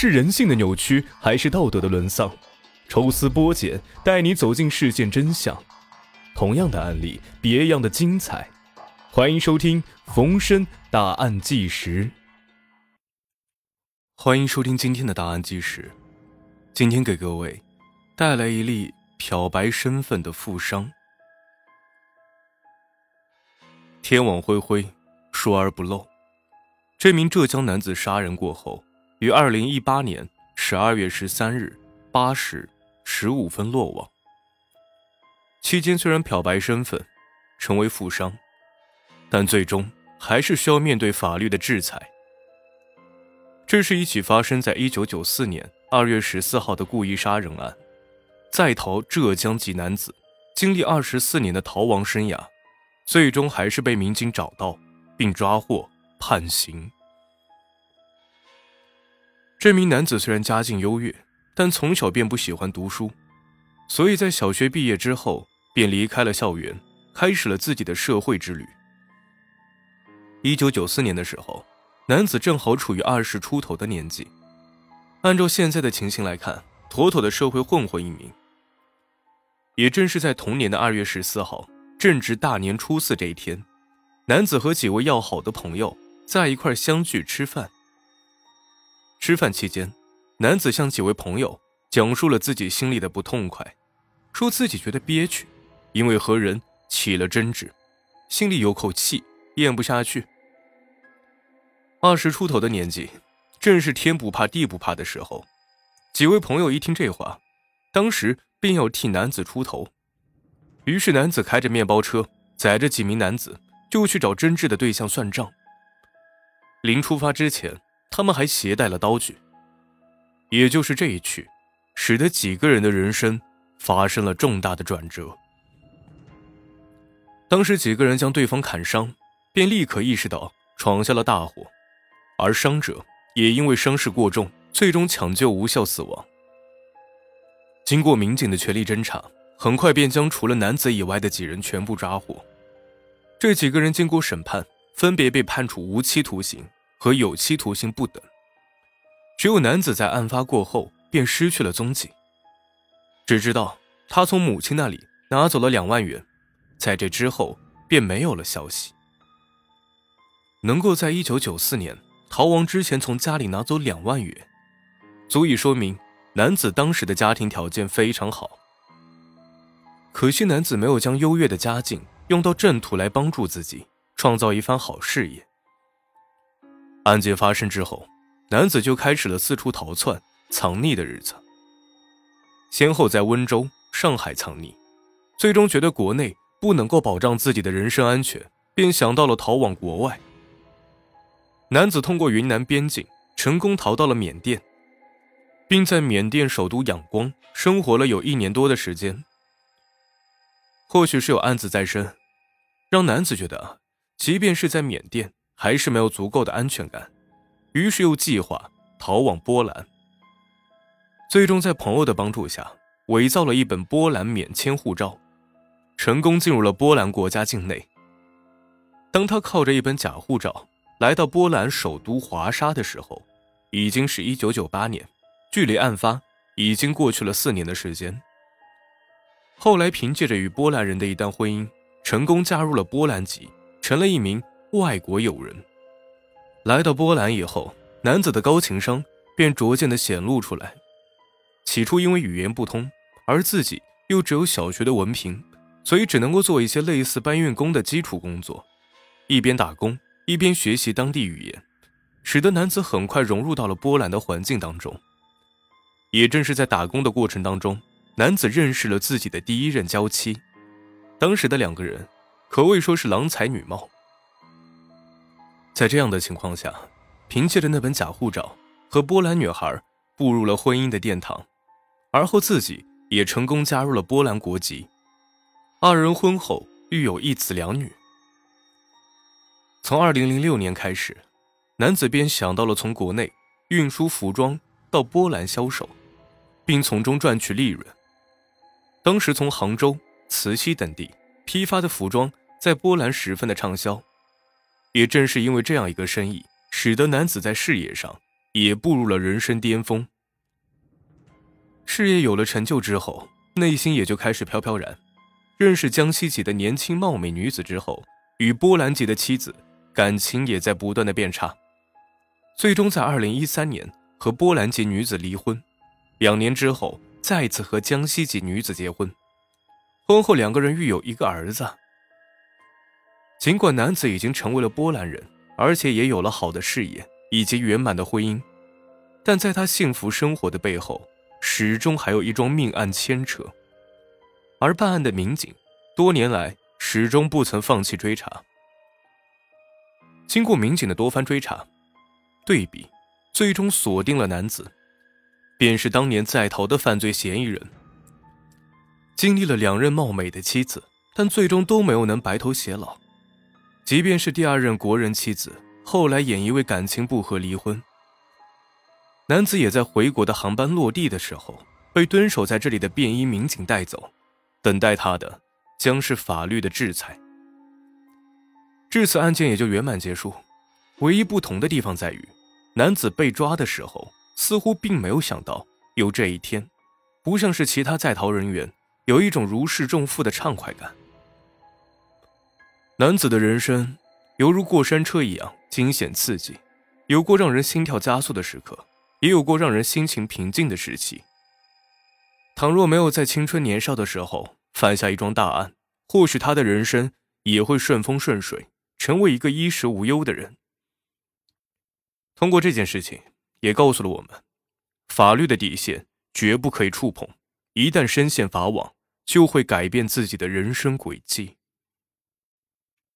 是人性的扭曲，还是道德的沦丧？抽丝剥茧，带你走进事件真相。同样的案例，别样的精彩。欢迎收听《逢申大案纪实》。欢迎收听今天的《大案纪实》。今天给各位带来一例漂白身份的富商。天网恢恢，疏而不漏。这名浙江男子杀人过后，于二零一八年十二月十三日八时十五分落网。期间虽然漂白身份，成为富商，但最终还是需要面对法律的制裁。这是一起发生在一九九四年二月十四号的故意杀人案，在逃浙江籍男子经历二十四年的逃亡生涯，最终还是被民警找到并抓获。判刑。这名男子虽然家境优越，但从小便不喜欢读书，所以在小学毕业之后便离开了校园，开始了自己的社会之旅。一九九四年的时候，男子正好处于二十出头的年纪，按照现在的情形来看，妥妥的社会混混一名。也正是在同年的二月十四号，正值大年初四这一天，男子和几位要好的朋友。在一块相聚吃饭。吃饭期间，男子向几位朋友讲述了自己心里的不痛快，说自己觉得憋屈，因为和人起了争执，心里有口气咽不下去。二十出头的年纪，正是天不怕地不怕的时候。几位朋友一听这话，当时便要替男子出头。于是，男子开着面包车，载着几名男子，就去找争执的对象算账。临出发之前，他们还携带了刀具。也就是这一去，使得几个人的人生发生了重大的转折。当时几个人将对方砍伤，便立刻意识到闯下了大祸，而伤者也因为伤势过重，最终抢救无效死亡。经过民警的全力侦查，很快便将除了男子以外的几人全部抓获。这几个人经过审判。分别被判处无期徒刑和有期徒刑不等。只有男子在案发过后便失去了踪迹，只知道他从母亲那里拿走了两万元，在这之后便没有了消息。能够在一九九四年逃亡之前从家里拿走两万元，足以说明男子当时的家庭条件非常好。可惜男子没有将优越的家境用到正途来帮助自己。创造一番好事业。案件发生之后，男子就开始了四处逃窜、藏匿的日子。先后在温州、上海藏匿，最终觉得国内不能够保障自己的人身安全，便想到了逃往国外。男子通过云南边境成功逃到了缅甸，并在缅甸首都仰光生活了有一年多的时间。或许是有案子在身，让男子觉得。即便是在缅甸，还是没有足够的安全感，于是又计划逃往波兰。最终在朋友的帮助下，伪造了一本波兰免签护照，成功进入了波兰国家境内。当他靠着一本假护照来到波兰首都华沙的时候，已经是一九九八年，距离案发已经过去了四年的时间。后来凭借着与波兰人的一段婚姻，成功加入了波兰籍。成了一名外国友人。来到波兰以后，男子的高情商便逐渐的显露出来。起初因为语言不通，而自己又只有小学的文凭，所以只能够做一些类似搬运工的基础工作，一边打工一边学习当地语言，使得男子很快融入到了波兰的环境当中。也正是在打工的过程当中，男子认识了自己的第一任娇妻。当时的两个人。可谓说是郎才女貌。在这样的情况下，凭借着那本假护照，和波兰女孩步入了婚姻的殿堂，而后自己也成功加入了波兰国籍。二人婚后育有一子两女。从二零零六年开始，男子便想到了从国内运输服装到波兰销售，并从中赚取利润。当时从杭州、慈溪等地。批发的服装在波兰十分的畅销，也正是因为这样一个生意，使得男子在事业上也步入了人生巅峰。事业有了成就之后，内心也就开始飘飘然。认识江西籍的年轻貌美女子之后，与波兰籍的妻子感情也在不断的变差，最终在二零一三年和波兰籍女子离婚。两年之后，再次和江西籍女子结婚。婚后两个人育有一个儿子。尽管男子已经成为了波兰人，而且也有了好的事业以及圆满的婚姻，但在他幸福生活的背后，始终还有一桩命案牵扯。而办案的民警，多年来始终不曾放弃追查。经过民警的多番追查、对比，最终锁定了男子，便是当年在逃的犯罪嫌疑人。经历了两任貌美的妻子，但最终都没有能白头偕老。即便是第二任国人妻子，后来也因为感情不和离婚。男子也在回国的航班落地的时候，被蹲守在这里的便衣民警带走。等待他的将是法律的制裁。至此，案件也就圆满结束。唯一不同的地方在于，男子被抓的时候似乎并没有想到有这一天，不像是其他在逃人员有一种如释重负的畅快感。男子的人生犹如过山车一样惊险刺激，有过让人心跳加速的时刻，也有过让人心情平静的时期。倘若没有在青春年少的时候犯下一桩大案，或许他的人生也会顺风顺水，成为一个衣食无忧的人。通过这件事情，也告诉了我们，法律的底线绝不可以触碰，一旦深陷法网，就会改变自己的人生轨迹。